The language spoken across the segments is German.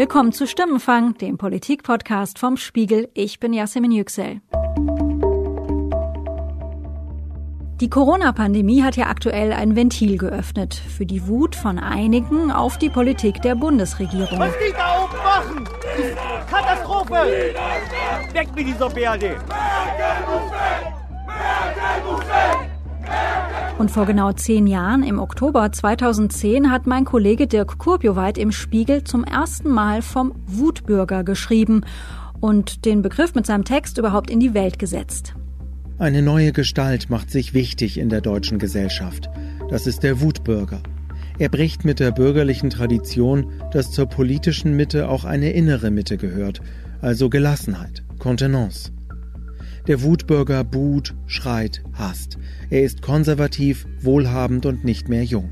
Willkommen zu Stimmenfang, dem Politikpodcast vom Spiegel. Ich bin Yasemin Yüksel. Die Corona-Pandemie hat ja aktuell ein Ventil geöffnet für die Wut von einigen auf die Politik der Bundesregierung. Was die da oben machen? Katastrophe! Weg mit dieser BRD! Merkel muss weg! Merkel muss weg! Und vor genau zehn Jahren, im Oktober 2010, hat mein Kollege Dirk Kurbioweit im Spiegel zum ersten Mal vom Wutbürger geschrieben und den Begriff mit seinem Text überhaupt in die Welt gesetzt. Eine neue Gestalt macht sich wichtig in der deutschen Gesellschaft. Das ist der Wutbürger. Er bricht mit der bürgerlichen Tradition, dass zur politischen Mitte auch eine innere Mitte gehört, also Gelassenheit, Kontenance. Der Wutbürger buht, schreit, hasst. Er ist konservativ, wohlhabend und nicht mehr jung.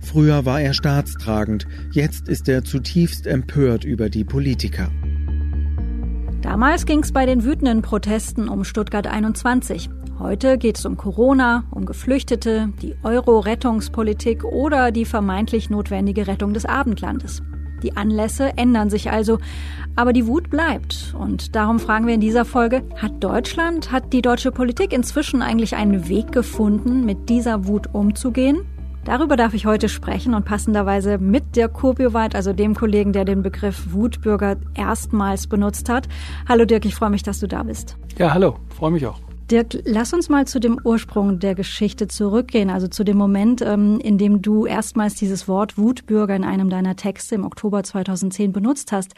Früher war er staatstragend, jetzt ist er zutiefst empört über die Politiker. Damals ging es bei den wütenden Protesten um Stuttgart 21. Heute geht es um Corona, um Geflüchtete, die Euro-Rettungspolitik oder die vermeintlich notwendige Rettung des Abendlandes. Die Anlässe ändern sich also, aber die Wut bleibt. Und darum fragen wir in dieser Folge, hat Deutschland, hat die deutsche Politik inzwischen eigentlich einen Weg gefunden, mit dieser Wut umzugehen? Darüber darf ich heute sprechen und passenderweise mit Dirk Kurbioweit, also dem Kollegen, der den Begriff Wutbürger erstmals benutzt hat. Hallo Dirk, ich freue mich, dass du da bist. Ja, hallo, freue mich auch. Dirk, lass uns mal zu dem Ursprung der Geschichte zurückgehen, also zu dem Moment, ähm, in dem du erstmals dieses Wort Wutbürger in einem deiner Texte im Oktober 2010 benutzt hast.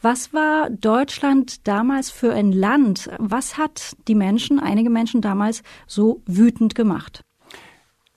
Was war Deutschland damals für ein Land? Was hat die Menschen, einige Menschen damals so wütend gemacht?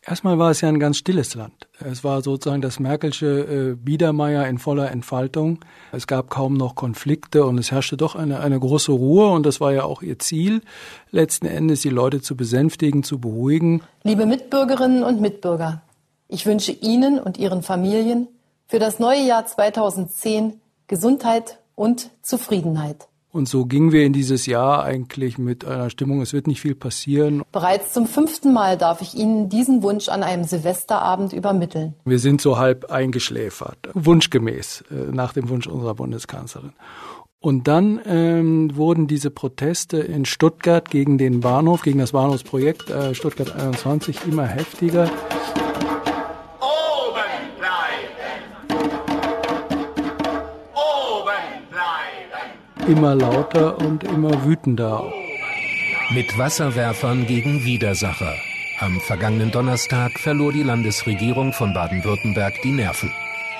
Erstmal war es ja ein ganz stilles Land. Es war sozusagen das Merkelsche äh, Biedermeier in voller Entfaltung. Es gab kaum noch Konflikte und es herrschte doch eine, eine große Ruhe und das war ja auch ihr Ziel, letzten Endes die Leute zu besänftigen, zu beruhigen. Liebe Mitbürgerinnen und Mitbürger, ich wünsche Ihnen und Ihren Familien für das neue Jahr 2010 Gesundheit und Zufriedenheit. Und so gingen wir in dieses Jahr eigentlich mit einer Stimmung, es wird nicht viel passieren. Bereits zum fünften Mal darf ich Ihnen diesen Wunsch an einem Silvesterabend übermitteln. Wir sind so halb eingeschläfert, wunschgemäß, äh, nach dem Wunsch unserer Bundeskanzlerin. Und dann ähm, wurden diese Proteste in Stuttgart gegen den Bahnhof, gegen das Bahnhofsprojekt äh, Stuttgart 21 immer heftiger. Immer lauter und immer wütender. Mit Wasserwerfern gegen Widersacher. Am vergangenen Donnerstag verlor die Landesregierung von Baden-Württemberg die Nerven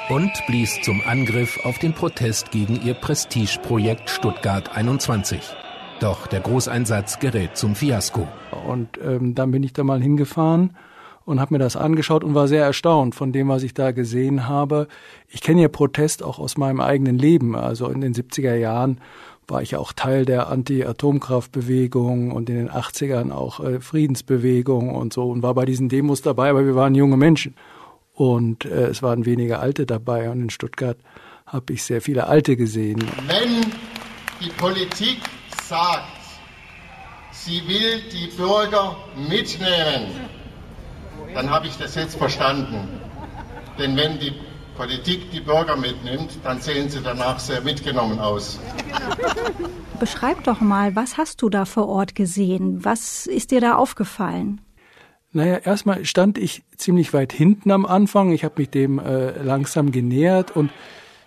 und blies zum Angriff auf den Protest gegen ihr Prestigeprojekt Stuttgart 21. Doch der Großeinsatz gerät zum Fiasko. Und ähm, dann bin ich da mal hingefahren und habe mir das angeschaut und war sehr erstaunt von dem, was ich da gesehen habe. Ich kenne ja Protest auch aus meinem eigenen Leben. Also in den 70er Jahren war ich auch Teil der Anti-Atomkraftbewegung und in den 80ern auch äh, Friedensbewegung und so und war bei diesen Demos dabei, aber wir waren junge Menschen. Und äh, es waren weniger Alte dabei und in Stuttgart habe ich sehr viele Alte gesehen. Wenn die Politik sagt, sie will die Bürger mitnehmen, dann habe ich das jetzt verstanden. Denn wenn die Politik die Bürger mitnimmt, dann sehen sie danach sehr mitgenommen aus. Beschreib doch mal, was hast du da vor Ort gesehen? Was ist dir da aufgefallen? Naja, erstmal stand ich ziemlich weit hinten am Anfang. Ich habe mich dem äh, langsam genähert und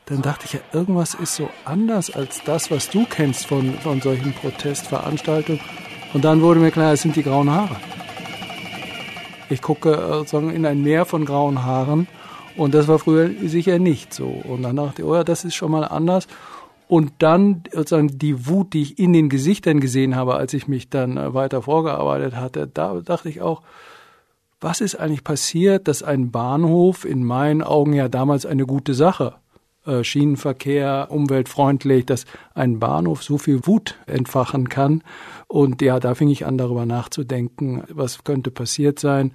dann dachte ich ja, irgendwas ist so anders als das, was du kennst von, von solchen Protestveranstaltungen. Und dann wurde mir klar, es sind die grauen Haare. Ich gucke sozusagen in ein Meer von grauen Haaren und das war früher sicher nicht so. Und dann dachte ich, oh ja, das ist schon mal anders. Und dann sozusagen die Wut, die ich in den Gesichtern gesehen habe, als ich mich dann äh, weiter vorgearbeitet hatte, da dachte ich auch, was ist eigentlich passiert, dass ein Bahnhof in meinen Augen ja damals eine gute Sache, äh, Schienenverkehr, umweltfreundlich, dass ein Bahnhof so viel Wut entfachen kann. Und ja, da fing ich an, darüber nachzudenken, was könnte passiert sein.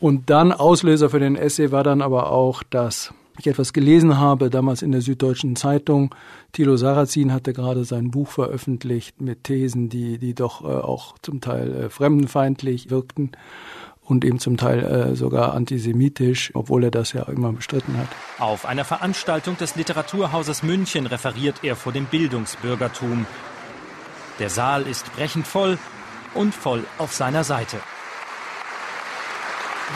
Und dann Auslöser für den Essay war dann aber auch, dass ich etwas gelesen habe, damals in der Süddeutschen Zeitung. Thilo Sarrazin hatte gerade sein Buch veröffentlicht mit Thesen, die, die doch äh, auch zum Teil äh, fremdenfeindlich wirkten. Und eben zum Teil äh, sogar antisemitisch, obwohl er das ja immer bestritten hat. Auf einer Veranstaltung des Literaturhauses München referiert er vor dem Bildungsbürgertum. Der Saal ist brechend voll und voll auf seiner Seite.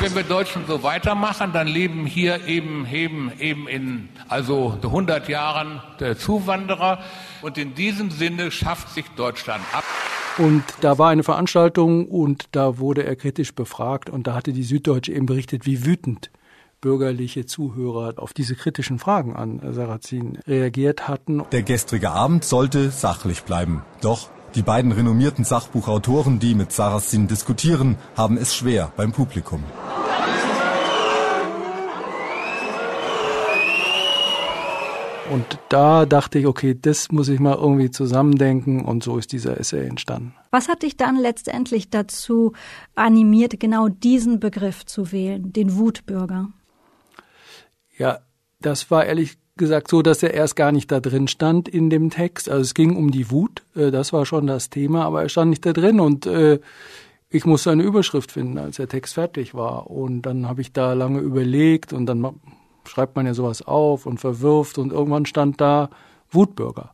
Wenn wir Deutschen so weitermachen, dann leben hier eben, eben, eben in also 100 Jahren der Zuwanderer. Und in diesem Sinne schafft sich Deutschland ab. Und da war eine Veranstaltung und da wurde er kritisch befragt und da hatte die Süddeutsche eben berichtet, wie wütend bürgerliche Zuhörer auf diese kritischen Fragen an Sarrazin reagiert hatten. Der gestrige Abend sollte sachlich bleiben. Doch die beiden renommierten Sachbuchautoren, die mit Sarrazin diskutieren, haben es schwer beim Publikum. Und da dachte ich, okay, das muss ich mal irgendwie zusammendenken und so ist dieser Essay entstanden. Was hat dich dann letztendlich dazu animiert, genau diesen Begriff zu wählen, den Wutbürger? Ja, das war ehrlich gesagt so, dass er erst gar nicht da drin stand in dem Text. Also es ging um die Wut, äh, das war schon das Thema, aber er stand nicht da drin und äh, ich musste eine Überschrift finden, als der Text fertig war. Und dann habe ich da lange überlegt und dann schreibt man ja sowas auf und verwirft und irgendwann stand da Wutbürger.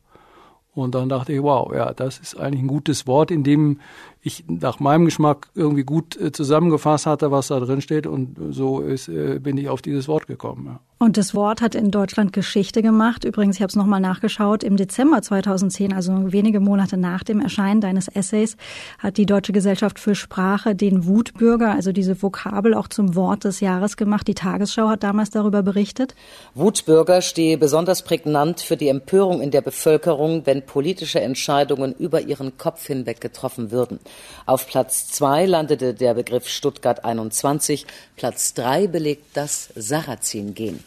Und dann dachte ich, wow, ja, das ist eigentlich ein gutes Wort, in dem ich nach meinem Geschmack irgendwie gut äh, zusammengefasst hatte, was da drin steht. Und so ist, äh, bin ich auf dieses Wort gekommen. Ja. Und das Wort hat in Deutschland Geschichte gemacht. Übrigens, ich habe es nochmal nachgeschaut. Im Dezember 2010, also wenige Monate nach dem Erscheinen deines Essays, hat die Deutsche Gesellschaft für Sprache den Wutbürger, also diese Vokabel, auch zum Wort des Jahres gemacht. Die Tagesschau hat damals darüber berichtet. Wutbürger stehe besonders prägnant für die Empörung in der Bevölkerung, wenn politische Entscheidungen über ihren Kopf hinweg getroffen würden. Auf Platz zwei landete der Begriff Stuttgart 21. Platz drei belegt das Sarrazin-Gen.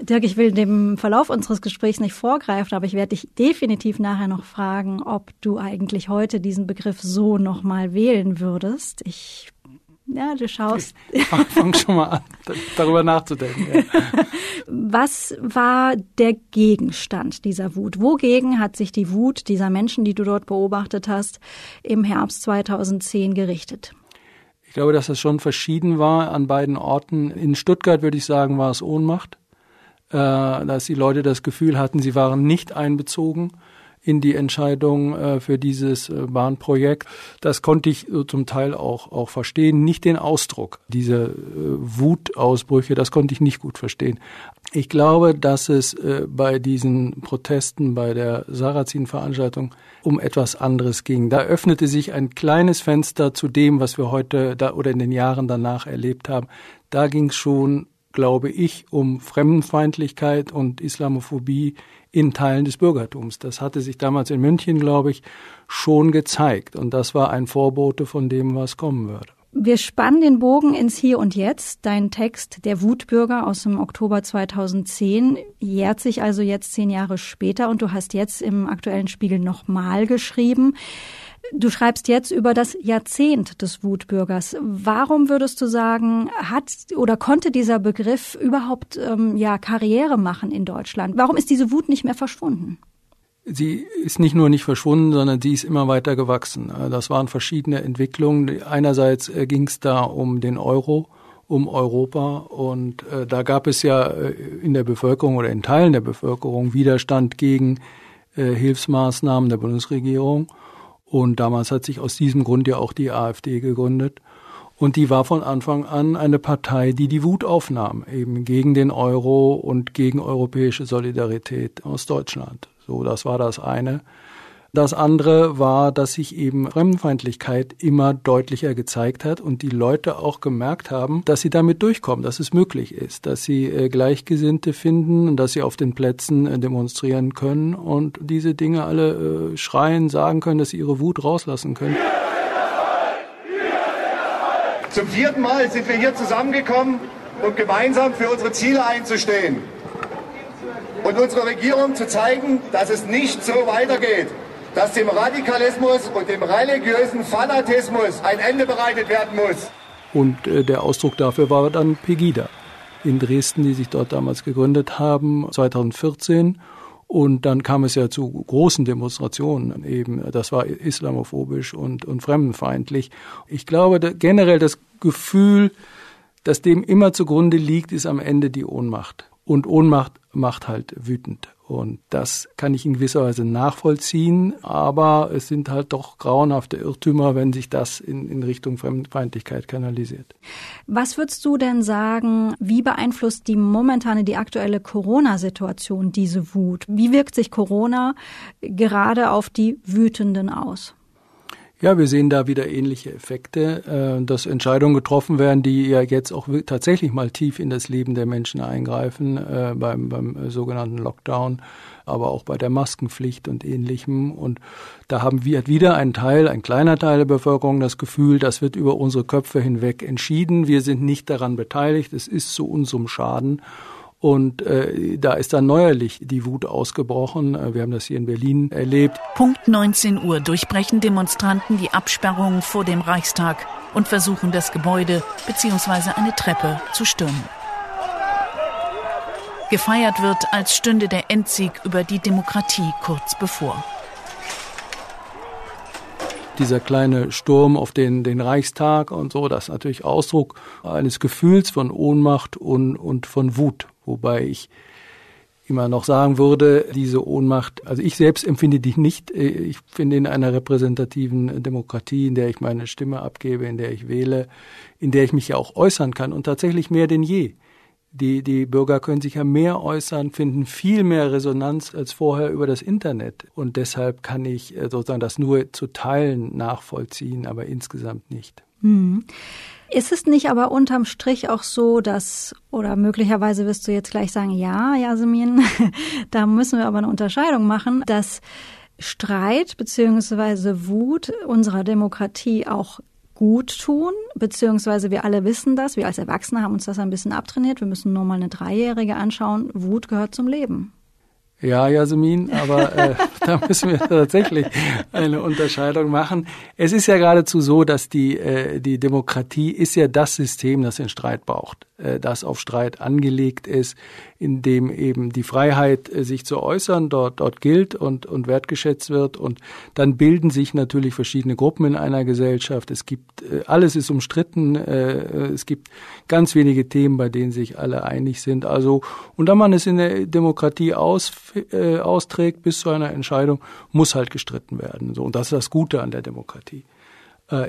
Dirk, ich will dem Verlauf unseres Gesprächs nicht vorgreifen, aber ich werde dich definitiv nachher noch fragen, ob du eigentlich heute diesen Begriff so nochmal wählen würdest. Ich ja, du schaust. Ich fang, fang schon mal an, darüber nachzudenken. Ja. Was war der Gegenstand dieser Wut? Wogegen hat sich die Wut dieser Menschen, die du dort beobachtet hast, im Herbst 2010 gerichtet? Ich glaube, dass es schon verschieden war an beiden Orten. In Stuttgart würde ich sagen, war es Ohnmacht, äh, dass die Leute das Gefühl hatten, sie waren nicht einbezogen in die Entscheidung äh, für dieses äh, Bahnprojekt. Das konnte ich äh, zum Teil auch, auch verstehen. Nicht den Ausdruck, diese äh, Wutausbrüche, das konnte ich nicht gut verstehen. Ich glaube, dass es äh, bei diesen Protesten, bei der Sarrazin-Veranstaltung um etwas anderes ging. Da öffnete sich ein kleines Fenster zu dem, was wir heute da oder in den Jahren danach erlebt haben. Da ging es schon glaube ich, um Fremdenfeindlichkeit und Islamophobie in Teilen des Bürgertums. Das hatte sich damals in München, glaube ich, schon gezeigt. Und das war ein Vorbote von dem, was kommen würde. Wir spannen den Bogen ins Hier und Jetzt. Dein Text Der Wutbürger aus dem Oktober 2010 jährt sich also jetzt zehn Jahre später und du hast jetzt im aktuellen Spiegel nochmal geschrieben. Du schreibst jetzt über das Jahrzehnt des Wutbürgers. Warum würdest du sagen, hat oder konnte dieser Begriff überhaupt ähm, ja Karriere machen in Deutschland? Warum ist diese Wut nicht mehr verschwunden? Sie ist nicht nur nicht verschwunden, sondern sie ist immer weiter gewachsen. Das waren verschiedene Entwicklungen. Einerseits äh, ging es da um den Euro, um Europa und äh, da gab es ja äh, in der Bevölkerung oder in Teilen der Bevölkerung Widerstand gegen äh, Hilfsmaßnahmen der Bundesregierung. Und damals hat sich aus diesem Grund ja auch die AfD gegründet. Und die war von Anfang an eine Partei, die die Wut aufnahm, eben gegen den Euro und gegen europäische Solidarität aus Deutschland. So, das war das eine. Das andere war, dass sich eben Fremdenfeindlichkeit immer deutlicher gezeigt hat und die Leute auch gemerkt haben, dass sie damit durchkommen, dass es möglich ist, dass sie äh, Gleichgesinnte finden und dass sie auf den Plätzen äh, demonstrieren können und diese Dinge alle äh, schreien, sagen können, dass sie ihre Wut rauslassen können. Zum vierten Mal sind wir hier zusammengekommen, um gemeinsam für unsere Ziele einzustehen und unserer Regierung zu zeigen, dass es nicht so weitergeht dass dem Radikalismus und dem religiösen Fanatismus ein Ende bereitet werden muss. Und äh, der Ausdruck dafür war dann Pegida in Dresden, die sich dort damals gegründet haben, 2014. Und dann kam es ja zu großen Demonstrationen eben. Das war islamophobisch und, und fremdenfeindlich. Ich glaube, generell das Gefühl, das dem immer zugrunde liegt, ist am Ende die Ohnmacht. Und Ohnmacht macht halt wütend. Und das kann ich in gewisser Weise nachvollziehen, aber es sind halt doch grauenhafte Irrtümer, wenn sich das in, in Richtung Fremdenfeindlichkeit kanalisiert. Was würdest du denn sagen, wie beeinflusst die momentane, die aktuelle Corona-Situation diese Wut? Wie wirkt sich Corona gerade auf die Wütenden aus? Ja, wir sehen da wieder ähnliche Effekte, äh, dass Entscheidungen getroffen werden, die ja jetzt auch tatsächlich mal tief in das Leben der Menschen eingreifen, äh, beim, beim sogenannten Lockdown, aber auch bei der Maskenpflicht und ähnlichem. Und da haben wir wieder ein Teil, ein kleiner Teil der Bevölkerung das Gefühl, das wird über unsere Köpfe hinweg entschieden. Wir sind nicht daran beteiligt. Es ist zu unserem Schaden. Und äh, da ist dann neuerlich die Wut ausgebrochen. Äh, wir haben das hier in Berlin erlebt. Punkt 19 Uhr durchbrechen Demonstranten die Absperrung vor dem Reichstag und versuchen das Gebäude bzw. eine Treppe zu stürmen. Gefeiert wird, als stünde der Endsieg über die Demokratie kurz bevor dieser kleine Sturm auf den, den Reichstag und so, das ist natürlich Ausdruck eines Gefühls von Ohnmacht und, und von Wut. Wobei ich immer noch sagen würde, diese Ohnmacht, also ich selbst empfinde die nicht. Ich finde in einer repräsentativen Demokratie, in der ich meine Stimme abgebe, in der ich wähle, in der ich mich ja auch äußern kann und tatsächlich mehr denn je. Die, die Bürger können sich ja mehr äußern, finden viel mehr Resonanz als vorher über das Internet. Und deshalb kann ich äh, sozusagen das nur zu Teilen nachvollziehen, aber insgesamt nicht. Hm. Ist es nicht aber unterm Strich auch so, dass, oder möglicherweise wirst du jetzt gleich sagen, ja, Jasmin, da müssen wir aber eine Unterscheidung machen, dass Streit beziehungsweise Wut unserer Demokratie auch gut tun, beziehungsweise wir alle wissen das, wir als Erwachsene haben uns das ein bisschen abtrainiert, wir müssen nur mal eine Dreijährige anschauen, Wut gehört zum Leben. Ja, Jasmin, aber äh, da müssen wir tatsächlich eine Unterscheidung machen. Es ist ja geradezu so, dass die, äh, die Demokratie ist ja das System, das den Streit braucht. Äh, das auf Streit angelegt ist, in dem eben die Freiheit, äh, sich zu äußern, dort, dort gilt und, und wertgeschätzt wird. Und dann bilden sich natürlich verschiedene Gruppen in einer Gesellschaft. Es gibt, äh, alles ist umstritten. Es gibt ganz wenige Themen, bei denen sich alle einig sind. Also, und da man es in der Demokratie aus, äh, austrägt bis zu einer Entscheidung, muss halt gestritten werden. So, und das ist das Gute an der Demokratie.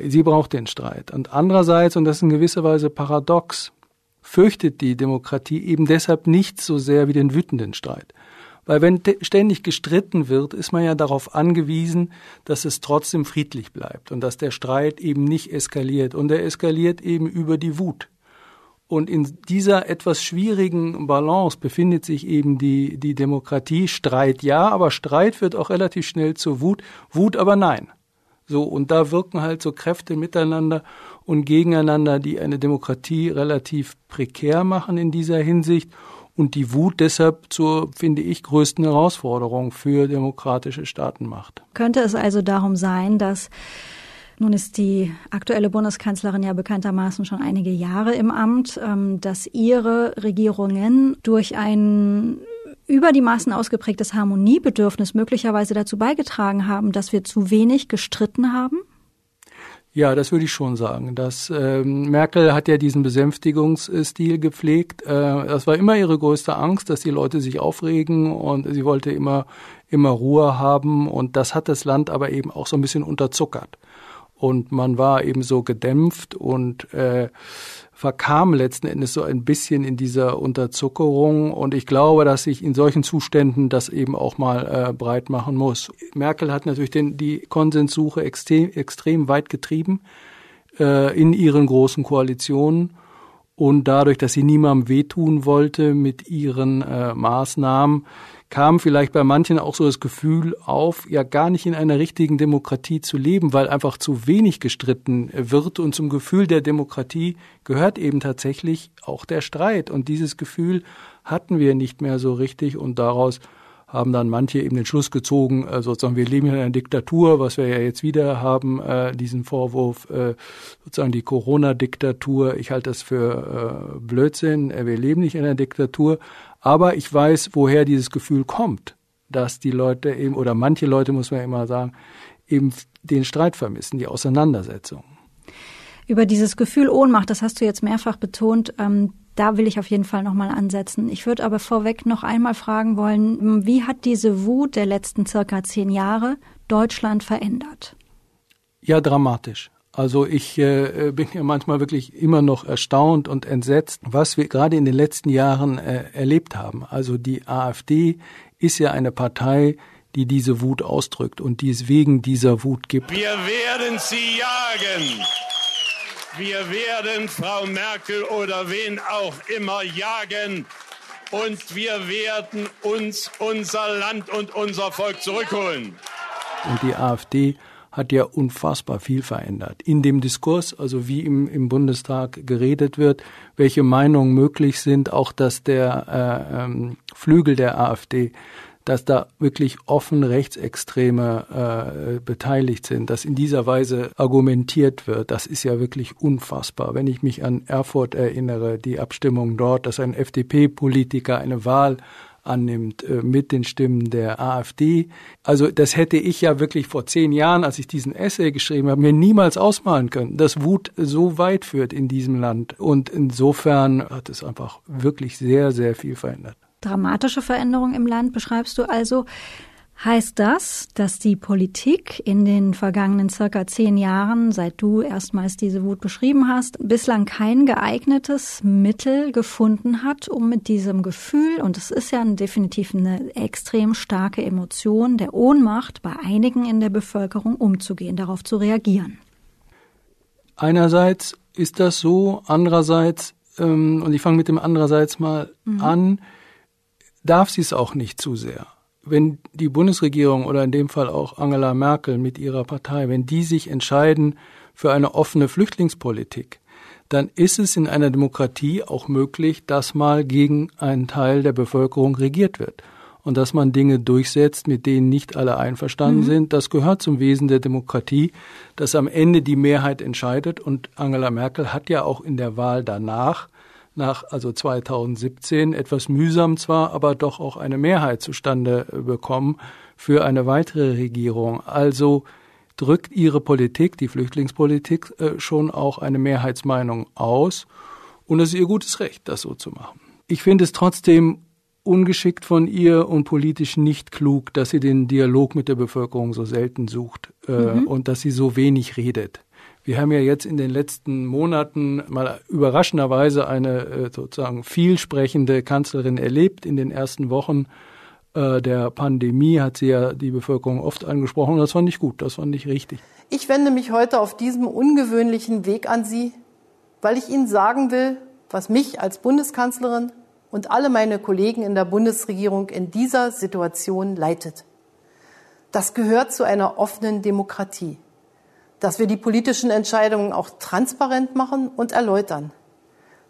Sie braucht den Streit. Und andererseits, und das ist in gewisser Weise paradox, fürchtet die Demokratie eben deshalb nicht so sehr wie den wütenden Streit. Weil wenn ständig gestritten wird, ist man ja darauf angewiesen, dass es trotzdem friedlich bleibt und dass der Streit eben nicht eskaliert. Und er eskaliert eben über die Wut. Und in dieser etwas schwierigen Balance befindet sich eben die, die Demokratie. Streit ja, aber Streit wird auch relativ schnell zur Wut. Wut aber nein. So, und da wirken halt so Kräfte miteinander und gegeneinander, die eine Demokratie relativ prekär machen in dieser Hinsicht und die Wut deshalb zur, finde ich, größten Herausforderung für demokratische Staaten macht. Könnte es also darum sein, dass nun ist die aktuelle Bundeskanzlerin ja bekanntermaßen schon einige Jahre im Amt, ähm, dass ihre Regierungen durch ein über die Maßen ausgeprägtes Harmoniebedürfnis möglicherweise dazu beigetragen haben, dass wir zu wenig gestritten haben? Ja, das würde ich schon sagen. Das, ähm, Merkel hat ja diesen Besänftigungsstil gepflegt. Äh, das war immer ihre größte Angst, dass die Leute sich aufregen und sie wollte immer, immer Ruhe haben und das hat das Land aber eben auch so ein bisschen unterzuckert. Und man war eben so gedämpft und äh, verkam letzten Endes so ein bisschen in dieser Unterzuckerung. Und ich glaube, dass sich in solchen Zuständen das eben auch mal äh, breit machen muss. Merkel hat natürlich den, die Konsenssuche extrem, extrem weit getrieben äh, in ihren großen Koalitionen. Und dadurch, dass sie niemandem wehtun wollte mit ihren äh, Maßnahmen, kam vielleicht bei manchen auch so das Gefühl auf, ja gar nicht in einer richtigen Demokratie zu leben, weil einfach zu wenig gestritten wird und zum Gefühl der Demokratie gehört eben tatsächlich auch der Streit und dieses Gefühl hatten wir nicht mehr so richtig und daraus haben dann manche eben den Schluss gezogen, äh, sozusagen, wir leben in einer Diktatur, was wir ja jetzt wieder haben, äh, diesen Vorwurf, äh, sozusagen die Corona-Diktatur. Ich halte das für Blödsinn. Wir leben nicht in einer Diktatur. Aber ich weiß, woher dieses Gefühl kommt. dass die Leute eben, oder manche Leute, muss man immer sagen, eben den Streit vermissen, die Auseinandersetzung. Über dieses Gefühl Ohnmacht, das hast du jetzt mehrfach betont, ähm, da will ich auf jeden Fall nochmal ansetzen. Ich würde aber vorweg noch einmal fragen wollen, wie hat diese Wut der letzten circa zehn Jahre Deutschland verändert? Ja, dramatisch. Also ich äh, bin ja manchmal wirklich immer noch erstaunt und entsetzt, was wir gerade in den letzten Jahren äh, erlebt haben. Also die AfD ist ja eine Partei, die diese Wut ausdrückt und die es wegen dieser Wut gibt. Wir werden sie jagen. Wir werden Frau Merkel oder wen auch immer jagen. Und wir werden uns unser Land und unser Volk zurückholen. Und die AfD hat ja unfassbar viel verändert. In dem Diskurs, also wie im, im Bundestag geredet wird, welche Meinungen möglich sind, auch dass der äh, ähm, Flügel der AfD dass da wirklich offen Rechtsextreme äh, beteiligt sind, dass in dieser Weise argumentiert wird, das ist ja wirklich unfassbar. Wenn ich mich an Erfurt erinnere, die Abstimmung dort, dass ein FDP-Politiker eine Wahl annimmt äh, mit den Stimmen der AfD. Also das hätte ich ja wirklich vor zehn Jahren, als ich diesen Essay geschrieben habe, mir niemals ausmalen können, dass Wut so weit führt in diesem Land. Und insofern hat es einfach wirklich sehr, sehr viel verändert. Dramatische Veränderung im Land beschreibst du also. Heißt das, dass die Politik in den vergangenen circa zehn Jahren, seit du erstmals diese Wut beschrieben hast, bislang kein geeignetes Mittel gefunden hat, um mit diesem Gefühl, und es ist ja definitiv eine extrem starke Emotion der Ohnmacht bei einigen in der Bevölkerung umzugehen, darauf zu reagieren? Einerseits ist das so, andererseits, ähm, und ich fange mit dem andererseits mal mhm. an, darf sie es auch nicht zu sehr wenn die Bundesregierung oder in dem Fall auch Angela Merkel mit ihrer Partei, wenn die sich entscheiden für eine offene Flüchtlingspolitik, dann ist es in einer Demokratie auch möglich, dass mal gegen einen Teil der Bevölkerung regiert wird und dass man Dinge durchsetzt, mit denen nicht alle einverstanden mhm. sind. Das gehört zum Wesen der Demokratie, dass am Ende die Mehrheit entscheidet. Und Angela Merkel hat ja auch in der Wahl danach nach also 2017 etwas mühsam zwar, aber doch auch eine Mehrheit zustande äh, bekommen für eine weitere Regierung. Also drückt ihre Politik, die Flüchtlingspolitik, äh, schon auch eine Mehrheitsmeinung aus. Und es ist ihr gutes Recht, das so zu machen. Ich finde es trotzdem ungeschickt von ihr und politisch nicht klug, dass sie den Dialog mit der Bevölkerung so selten sucht äh, mhm. und dass sie so wenig redet. Wir haben ja jetzt in den letzten Monaten mal überraschenderweise eine äh, sozusagen vielsprechende Kanzlerin erlebt. In den ersten Wochen äh, der Pandemie hat sie ja die Bevölkerung oft angesprochen. Das fand ich gut, das fand ich richtig. Ich wende mich heute auf diesem ungewöhnlichen Weg an Sie, weil ich Ihnen sagen will, was mich als Bundeskanzlerin und alle meine Kollegen in der Bundesregierung in dieser Situation leitet. Das gehört zu einer offenen Demokratie dass wir die politischen Entscheidungen auch transparent machen und erläutern,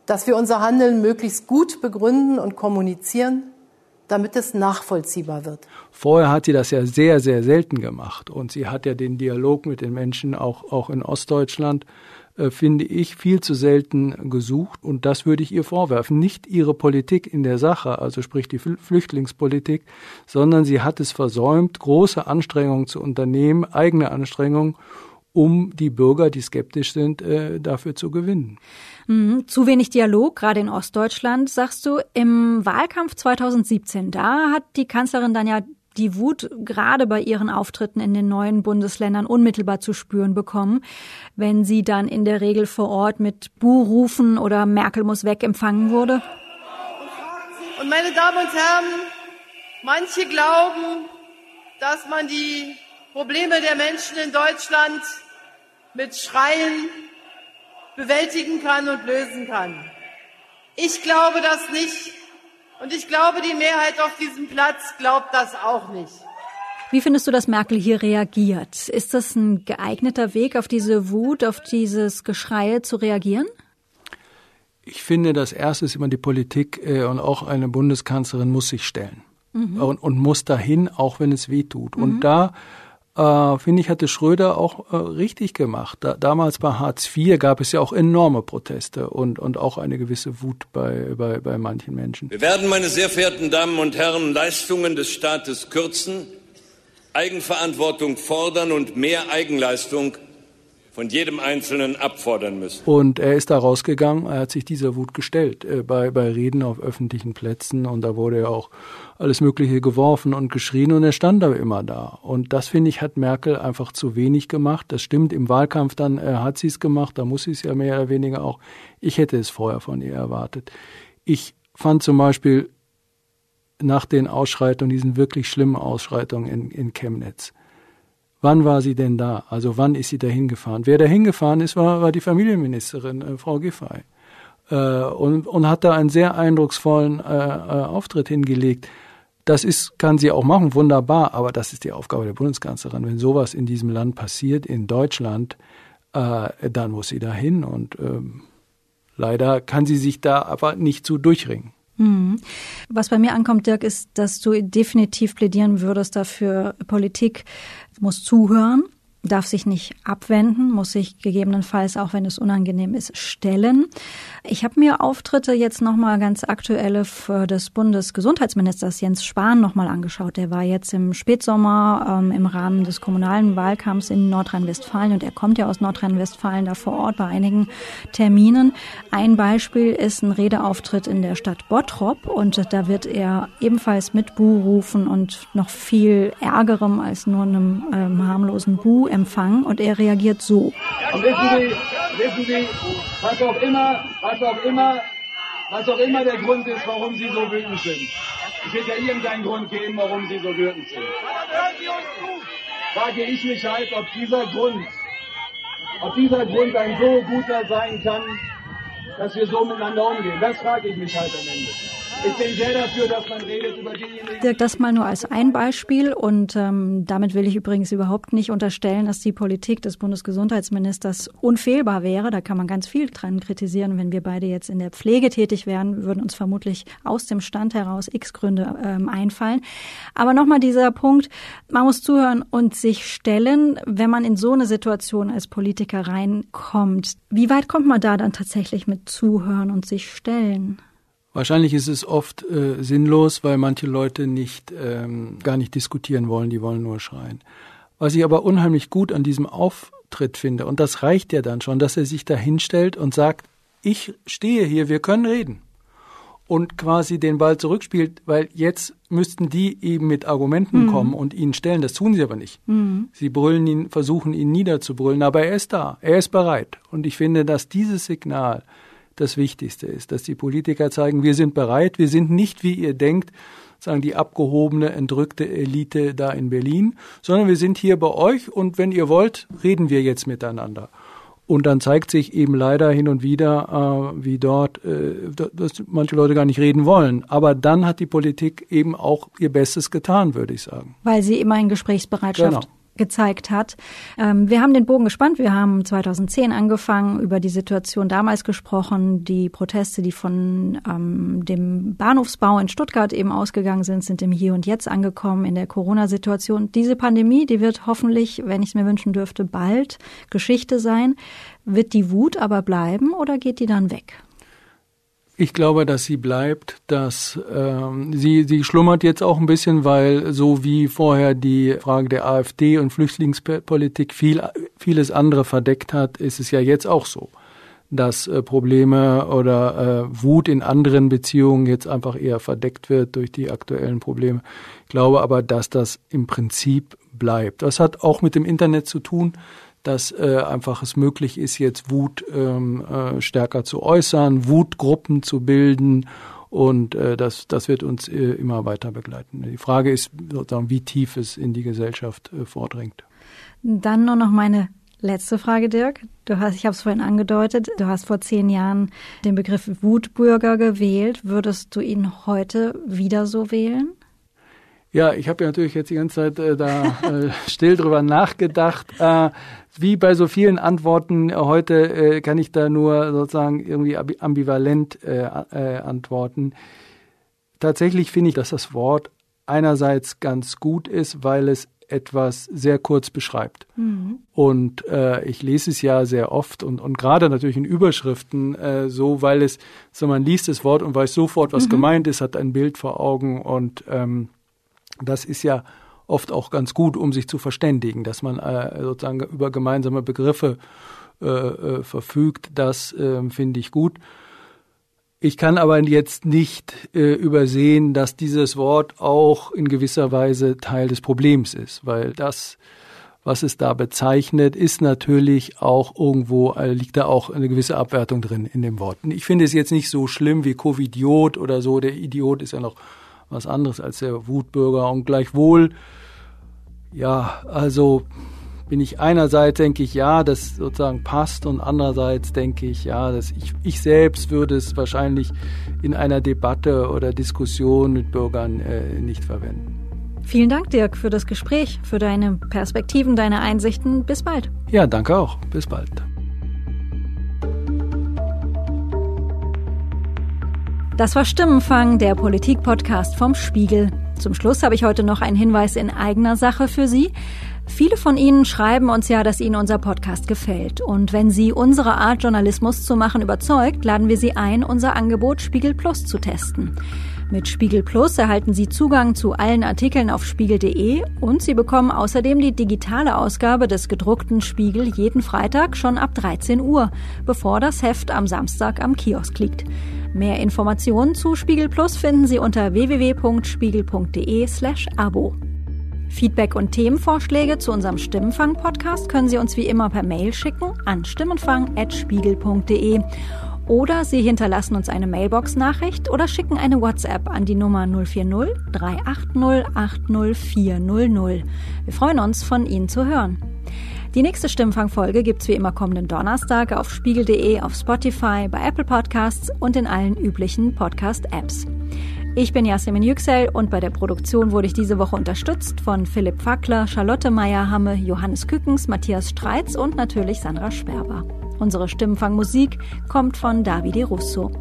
dass wir unser Handeln möglichst gut begründen und kommunizieren, damit es nachvollziehbar wird. Vorher hat sie das ja sehr, sehr selten gemacht und sie hat ja den Dialog mit den Menschen auch, auch in Ostdeutschland äh, finde ich, viel zu selten gesucht. Und das würde ich ihr vorwerfen. Nicht ihre Politik in der Sache, also sprich die Flüchtlingspolitik, sondern sie hat es versäumt, große Anstrengungen zu unternehmen, eigene Anstrengungen, um die Bürger, die skeptisch sind, äh, dafür zu gewinnen. Mhm. Zu wenig Dialog, gerade in Ostdeutschland, sagst du. Im Wahlkampf 2017, da hat die Kanzlerin dann ja die Wut gerade bei ihren Auftritten in den neuen Bundesländern unmittelbar zu spüren bekommen, wenn sie dann in der Regel vor Ort mit Buhrufen oder Merkel muss weg empfangen wurde. Und meine Damen und Herren, manche glauben, dass man die Probleme der Menschen in Deutschland mit Schreien bewältigen kann und lösen kann. Ich glaube das nicht und ich glaube, die Mehrheit auf diesem Platz glaubt das auch nicht. Wie findest du, dass Merkel hier reagiert? Ist das ein geeigneter Weg, auf diese Wut, auf dieses Geschrei zu reagieren? Ich finde, das Erste ist immer die Politik äh, und auch eine Bundeskanzlerin muss sich stellen mhm. und, und, muss dahin, auch wenn es weh tut. Mhm. Und da äh, finde ich, hatte Schröder auch äh, richtig gemacht. Da, damals bei Hartz IV gab es ja auch enorme Proteste und, und auch eine gewisse Wut bei, bei, bei manchen Menschen. Wir werden, meine sehr verehrten Damen und Herren, Leistungen des Staates kürzen, Eigenverantwortung fordern und mehr Eigenleistung von jedem Einzelnen abfordern müssen. Und er ist da rausgegangen, er hat sich dieser Wut gestellt äh, bei, bei Reden auf öffentlichen Plätzen und da wurde ja auch alles Mögliche geworfen und geschrien und er stand aber immer da. Und das, finde ich, hat Merkel einfach zu wenig gemacht. Das stimmt, im Wahlkampf dann äh, hat sie es gemacht, da muss sie es ja mehr oder weniger auch. Ich hätte es vorher von ihr erwartet. Ich fand zum Beispiel nach den Ausschreitungen, diesen wirklich schlimmen Ausschreitungen in, in Chemnitz, Wann war sie denn da? Also wann ist sie da hingefahren? Wer da hingefahren ist, war, war die Familienministerin, äh, Frau Giffey. Äh, und, und hat da einen sehr eindrucksvollen äh, äh, Auftritt hingelegt. Das ist, kann sie auch machen, wunderbar, aber das ist die Aufgabe der Bundeskanzlerin. Wenn sowas in diesem Land passiert, in Deutschland, äh, dann muss sie da hin und ähm, leider kann sie sich da aber nicht zu durchringen. Mhm. Was bei mir ankommt, Dirk, ist, dass du definitiv plädieren würdest dafür, Politik muss zuhören, darf sich nicht abwenden, muss sich gegebenenfalls, auch wenn es unangenehm ist, stellen. Ich habe mir Auftritte jetzt nochmal ganz aktuelle des Bundesgesundheitsministers Jens Spahn nochmal angeschaut. Der war jetzt im Spätsommer ähm, im Rahmen des kommunalen Wahlkampfs in Nordrhein-Westfalen und er kommt ja aus Nordrhein-Westfalen da vor Ort bei einigen Terminen. Ein Beispiel ist ein Redeauftritt in der Stadt Bottrop und da wird er ebenfalls mit Bu rufen und noch viel Ärgerem als nur einem ähm, harmlosen Bu empfangen und er reagiert so. Und wissen Sie, wissen Sie, was auch immer, was auch immer, was auch immer der Grund ist, warum Sie so wütend sind. Es wird ja irgendeinen Grund geben, warum Sie so wütend sind. Frage ich mich halt, ob dieser Grund, ob dieser Grund ein so guter sein kann, dass wir so miteinander umgehen. Das frage ich mich halt am Ende. Ich bin sehr dafür, dass man redet über diejenigen. Das mal nur als ein Beispiel. Und ähm, damit will ich übrigens überhaupt nicht unterstellen, dass die Politik des Bundesgesundheitsministers unfehlbar wäre. Da kann man ganz viel dran kritisieren. Wenn wir beide jetzt in der Pflege tätig wären, würden uns vermutlich aus dem Stand heraus x Gründe ähm, einfallen. Aber nochmal dieser Punkt, man muss zuhören und sich stellen, wenn man in so eine Situation als Politiker reinkommt. Wie weit kommt man da dann tatsächlich mit zuhören und sich stellen? Wahrscheinlich ist es oft äh, sinnlos, weil manche Leute nicht ähm, gar nicht diskutieren wollen, die wollen nur schreien. Was ich aber unheimlich gut an diesem Auftritt finde, und das reicht ja dann schon, dass er sich da hinstellt und sagt, ich stehe hier, wir können reden. Und quasi den Ball zurückspielt, weil jetzt müssten die eben mit Argumenten mhm. kommen und ihn stellen. Das tun sie aber nicht. Mhm. Sie brüllen ihn, versuchen ihn niederzubrüllen, aber er ist da, er ist bereit. Und ich finde, dass dieses Signal das Wichtigste ist, dass die Politiker zeigen, wir sind bereit, wir sind nicht, wie ihr denkt, sagen die abgehobene, entrückte Elite da in Berlin, sondern wir sind hier bei euch und wenn ihr wollt, reden wir jetzt miteinander. Und dann zeigt sich eben leider hin und wieder, äh, wie dort, äh, dass manche Leute gar nicht reden wollen. Aber dann hat die Politik eben auch ihr Bestes getan, würde ich sagen. Weil sie immer in Gesprächsbereitschaft genau gezeigt hat. Ähm, wir haben den Bogen gespannt. Wir haben 2010 angefangen, über die Situation damals gesprochen. Die Proteste, die von ähm, dem Bahnhofsbau in Stuttgart eben ausgegangen sind, sind im Hier und Jetzt angekommen in der Corona-Situation. Diese Pandemie, die wird hoffentlich, wenn ich es mir wünschen dürfte, bald Geschichte sein. Wird die Wut aber bleiben oder geht die dann weg? Ich glaube, dass sie bleibt, dass ähm, sie, sie schlummert jetzt auch ein bisschen, weil so wie vorher die Frage der AfD und Flüchtlingspolitik viel, vieles andere verdeckt hat, ist es ja jetzt auch so, dass äh, Probleme oder äh, Wut in anderen Beziehungen jetzt einfach eher verdeckt wird durch die aktuellen Probleme. Ich glaube aber, dass das im Prinzip bleibt. Das hat auch mit dem Internet zu tun dass äh, einfach es möglich ist, jetzt Wut ähm, äh, stärker zu äußern, Wutgruppen zu bilden und äh, das, das wird uns äh, immer weiter begleiten. Die Frage ist sozusagen, wie tief es in die Gesellschaft äh, vordringt. Dann nur noch meine letzte Frage, Dirk. Du hast, ich habe es vorhin angedeutet, du hast vor zehn Jahren den Begriff Wutbürger gewählt. Würdest du ihn heute wieder so wählen? Ja, ich habe ja natürlich jetzt die ganze Zeit äh, da äh, still drüber nachgedacht. Äh, wie bei so vielen Antworten heute äh, kann ich da nur sozusagen irgendwie ambivalent äh, äh, antworten. Tatsächlich finde ich, dass das Wort einerseits ganz gut ist, weil es etwas sehr kurz beschreibt. Mhm. Und äh, ich lese es ja sehr oft und, und gerade natürlich in Überschriften äh, so, weil es, so man liest das Wort und weiß sofort, was Mhm. gemeint ist, hat ein Bild vor Augen und ähm, das ist ja oft auch ganz gut, um sich zu verständigen, dass man äh, sozusagen über gemeinsame Begriffe äh, äh, verfügt. Das ähm, finde ich gut. Ich kann aber jetzt nicht äh, übersehen, dass dieses Wort auch in gewisser Weise Teil des Problems ist, weil das, was es da bezeichnet, ist natürlich auch irgendwo, äh, liegt da auch eine gewisse Abwertung drin in dem Wort. Ich finde es jetzt nicht so schlimm wie Covidiot oder so. Der Idiot ist ja noch was anderes als der Wutbürger und gleichwohl, ja, also bin ich einerseits denke ich, ja, das sozusagen passt und andererseits denke ich, ja, dass ich, ich selbst würde es wahrscheinlich in einer Debatte oder Diskussion mit Bürgern äh, nicht verwenden. Vielen Dank, Dirk, für das Gespräch, für deine Perspektiven, deine Einsichten. Bis bald. Ja, danke auch. Bis bald. Das war Stimmenfang, der Politik-Podcast vom Spiegel. Zum Schluss habe ich heute noch einen Hinweis in eigener Sache für Sie. Viele von Ihnen schreiben uns ja, dass Ihnen unser Podcast gefällt. Und wenn Sie unsere Art, Journalismus zu machen, überzeugt, laden wir Sie ein, unser Angebot Spiegel Plus zu testen. Mit Spiegel Plus erhalten Sie Zugang zu allen Artikeln auf spiegel.de und Sie bekommen außerdem die digitale Ausgabe des gedruckten Spiegel jeden Freitag schon ab 13 Uhr, bevor das Heft am Samstag am Kiosk liegt. Mehr Informationen zu Spiegel Plus finden Sie unter www.spiegel.de slash Abo. Feedback und Themenvorschläge zu unserem Stimmenfang-Podcast können Sie uns wie immer per Mail schicken an stimmenfang.spiegel.de oder Sie hinterlassen uns eine Mailbox-Nachricht oder schicken eine WhatsApp an die Nummer 040 380 80400. Wir freuen uns, von Ihnen zu hören. Die nächste Stimmfang-Folge gibt's wie immer kommenden Donnerstag auf spiegel.de, auf Spotify, bei Apple Podcasts und in allen üblichen Podcast-Apps. Ich bin Yasemin Yüksel und bei der Produktion wurde ich diese Woche unterstützt von Philipp Fackler, Charlotte Meyer-Hamme, Johannes Kückens, Matthias Streitz und natürlich Sandra Sperber. Unsere Stimmenfangmusik kommt von Davide Russo.